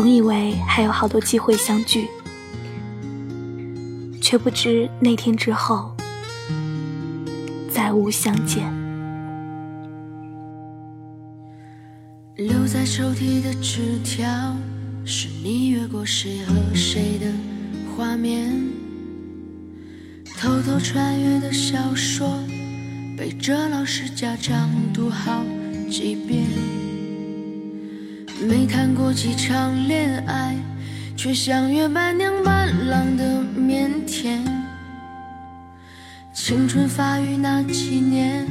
总以为还有好多机会相聚，却不知那天之后再无相见。留在抽屉的纸条，是你越过谁和谁的画面。偷偷穿越的小说，背着老师家长读好几遍。没谈过几场恋爱，却像约伴娘伴郎的腼腆。青春发育那几年，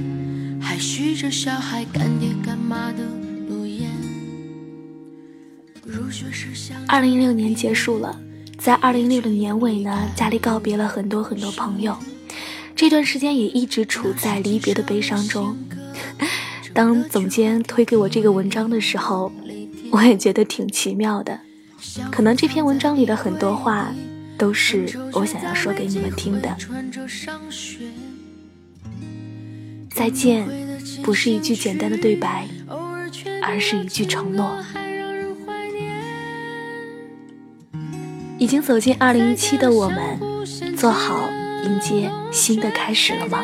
还许着小孩干爹干妈的诺言。二零一六年结束了，在二零一六的年尾呢，家里告别了很多很多朋友，这段时间也一直处在离别的悲伤中。当总监推给我这个文章的时候，我也觉得挺奇妙的，可能这篇文章里的很多话都是我想要说给你们听的。再见，不是一句简单的对白，而是一句承诺。已经走进二零一七的我们，做好迎接新的开始了吗？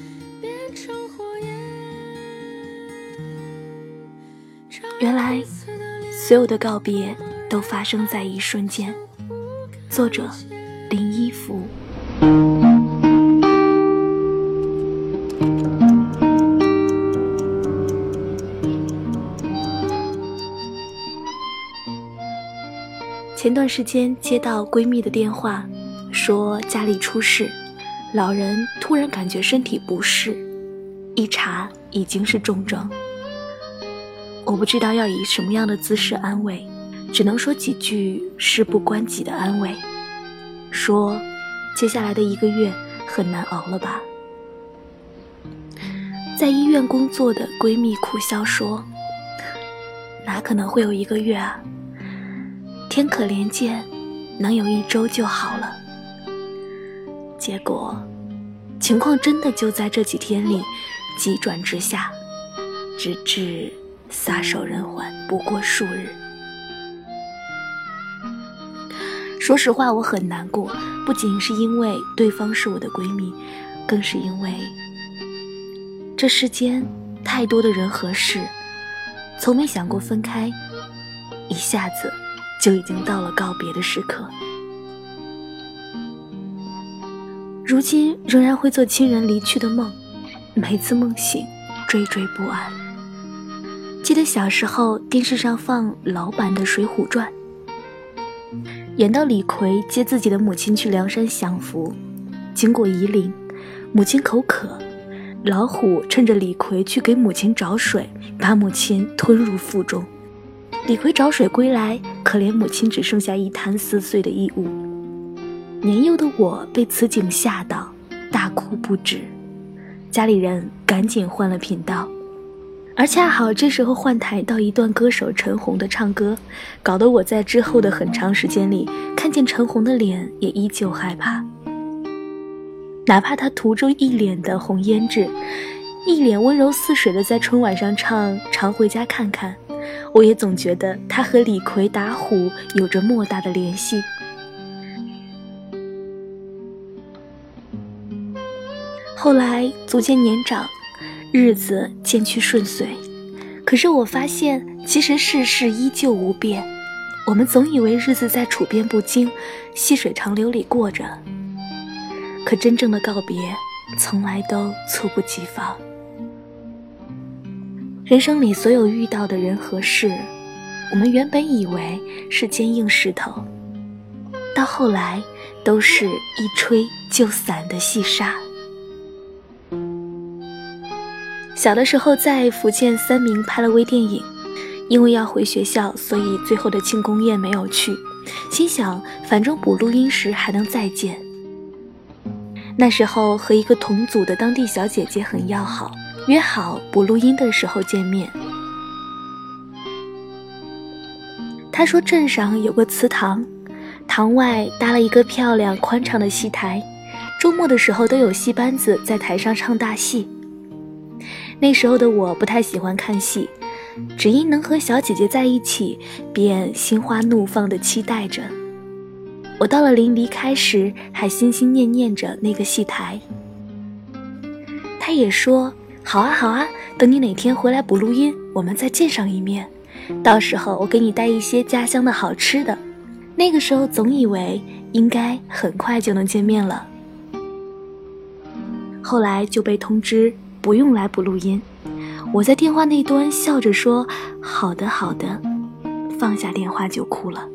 原来，所有的告别都发生在一瞬间。作者：林一福。前段时间接到闺蜜的电话，说家里出事，老人突然感觉身体不适，一查已经是重症。我不知道要以什么样的姿势安慰，只能说几句事不关己的安慰，说接下来的一个月很难熬了吧。在医院工作的闺蜜苦笑说：“哪可能会有一个月啊？”天可怜见，能有一周就好了。结果，情况真的就在这几天里急转直下，直至撒手人寰不过数日。说实话，我很难过，不仅是因为对方是我的闺蜜，更是因为这世间太多的人和事，从没想过分开，一下子。就已经到了告别的时刻，如今仍然会做亲人离去的梦，每次梦醒，惴惴不安。记得小时候电视上放老版的《水浒传》，演到李逵接自己的母亲去梁山享福，经过夷陵，母亲口渴，老虎趁着李逵去给母亲找水，把母亲吞入腹中。李逵找水归来，可怜母亲只剩下一滩撕碎的衣物。年幼的我被此景吓到，大哭不止。家里人赶紧换了频道，而恰好这时候换台到一段歌手陈红的唱歌，搞得我在之后的很长时间里看见陈红的脸也依旧害怕。哪怕她涂着一脸的红胭脂，一脸温柔似水的在春晚上唱《常回家看看》。我也总觉得他和李逵打虎有着莫大的联系。后来逐渐年长，日子渐趋顺遂，可是我发现，其实世事依旧无变。我们总以为日子在处变不惊、细水长流里过着，可真正的告别，从来都猝不及防。人生里所有遇到的人和事，我们原本以为是坚硬石头，到后来都是一吹就散的细沙。小的时候在福建三明拍了微电影，因为要回学校，所以最后的庆功宴没有去。心想，反正补录音时还能再见。那时候和一个同组的当地小姐姐很要好，约好补录音的时候见面。她说镇上有个祠堂，堂外搭了一个漂亮宽敞的戏台，周末的时候都有戏班子在台上唱大戏。那时候的我不太喜欢看戏。只因能和小姐姐在一起，便心花怒放地期待着。我到了临离开时，还心心念念着那个戏台。他也说：“好啊，好啊，等你哪天回来补录音，我们再见上一面。到时候我给你带一些家乡的好吃的。”那个时候总以为应该很快就能见面了，后来就被通知不用来补录音。我在电话那端笑着说：“好的，好的。”放下电话就哭了，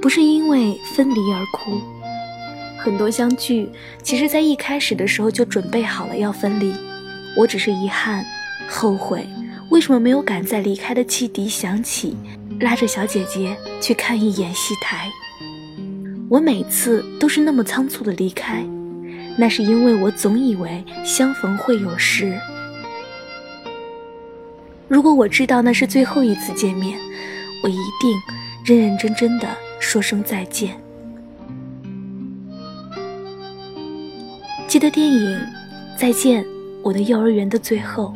不是因为分离而哭。很多相聚，其实在一开始的时候就准备好了要分离。我只是遗憾、后悔，为什么没有赶在离开的汽笛响起，拉着小姐姐去看一眼戏台。我每次都是那么仓促的离开。那是因为我总以为相逢会有时。如果我知道那是最后一次见面，我一定认认真真的说声再见。记得电影《再见，我的幼儿园》的最后，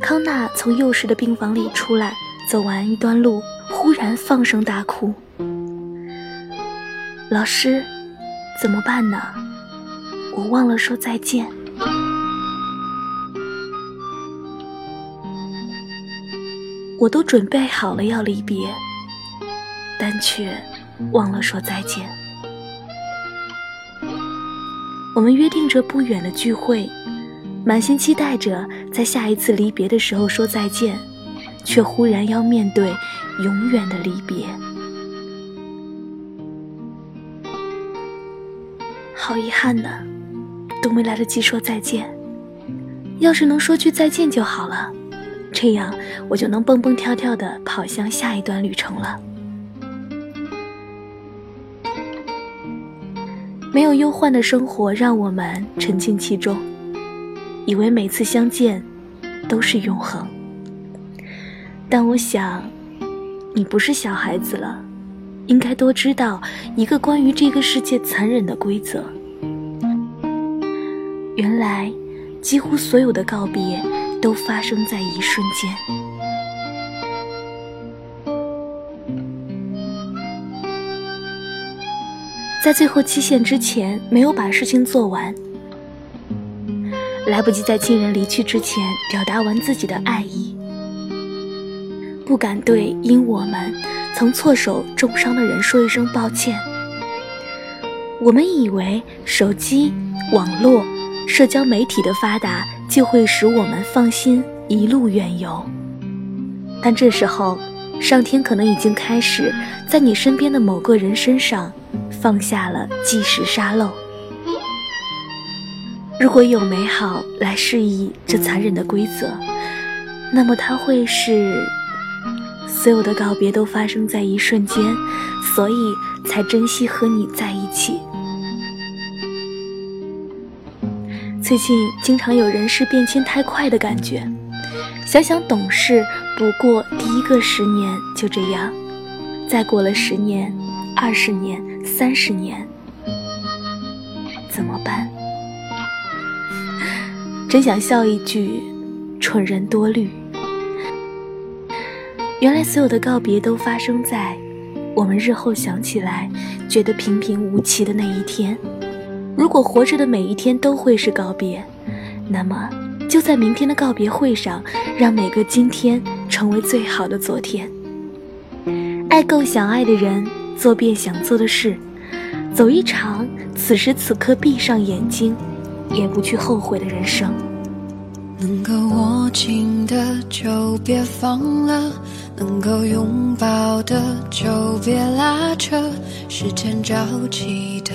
康纳从幼时的病房里出来，走完一段路，忽然放声大哭。老师，怎么办呢？我忘了说再见，我都准备好了要离别，但却忘了说再见。我们约定着不远的聚会，满心期待着在下一次离别的时候说再见，却忽然要面对永远的离别，好遗憾呢。都没来得及说再见。要是能说句再见就好了，这样我就能蹦蹦跳跳地跑向下一段旅程了。没有忧患的生活让我们沉浸其中，以为每次相见都是永恒。但我想，你不是小孩子了，应该多知道一个关于这个世界残忍的规则。原来，几乎所有的告别都发生在一瞬间。在最后期限之前，没有把事情做完，来不及在亲人离去之前表达完自己的爱意，不敢对因我们曾错手重伤的人说一声抱歉。我们以为手机、网络。社交媒体的发达就会使我们放心一路远游，但这时候，上天可能已经开始在你身边的某个人身上放下了计时沙漏。如果有美好来示意这残忍的规则，那么它会是所有的告别都发生在一瞬间，所以才珍惜和你在一起。最近经常有人事变迁太快的感觉，想想懂事不过第一个十年就这样，再过了十年、二十年、三十年，怎么办？真想笑一句：蠢人多虑。原来所有的告别都发生在我们日后想起来觉得平平无奇的那一天。如果活着的每一天都会是告别，那么就在明天的告别会上，让每个今天成为最好的昨天。爱够想爱的人，做遍想做的事，走一场此时此刻闭上眼睛也不去后悔的人生。能够握紧的就别放了，能够拥抱的就别拉扯，时间着急的。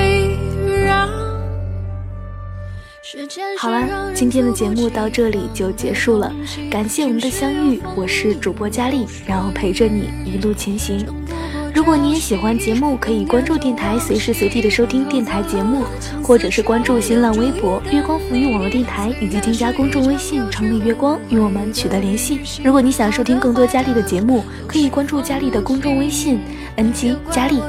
好了，今天的节目到这里就结束了，感谢我们的相遇，我是主播佳丽，然后陪着你一路前行。如果你也喜欢节目，可以关注电台，随时随地的收听电台节目，或者是关注新浪微博“月光浮语网络电台”，以及添加公众微信“城里月光”与我们取得联系。如果你想收听更多佳丽的节目，可以关注佳丽的公众微信 “ng 佳丽”。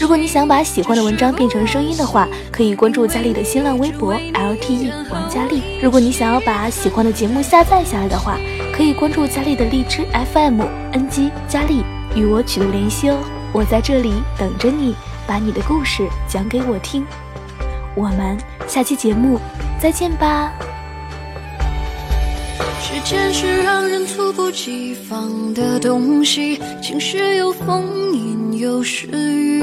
如果你想把喜欢的文章变成声音的话，可以关注佳丽的新浪微博 “lte 王佳丽”。如果你想要把喜欢的节目下载下来的话，可以关注佳丽的荔枝 FM “ng 佳丽”与我取得联系哦。我在这里等着你，把你的故事讲给我听。我们下期节目再见吧。时间是让人猝不及防的东西，晴时有风，阴有时雨，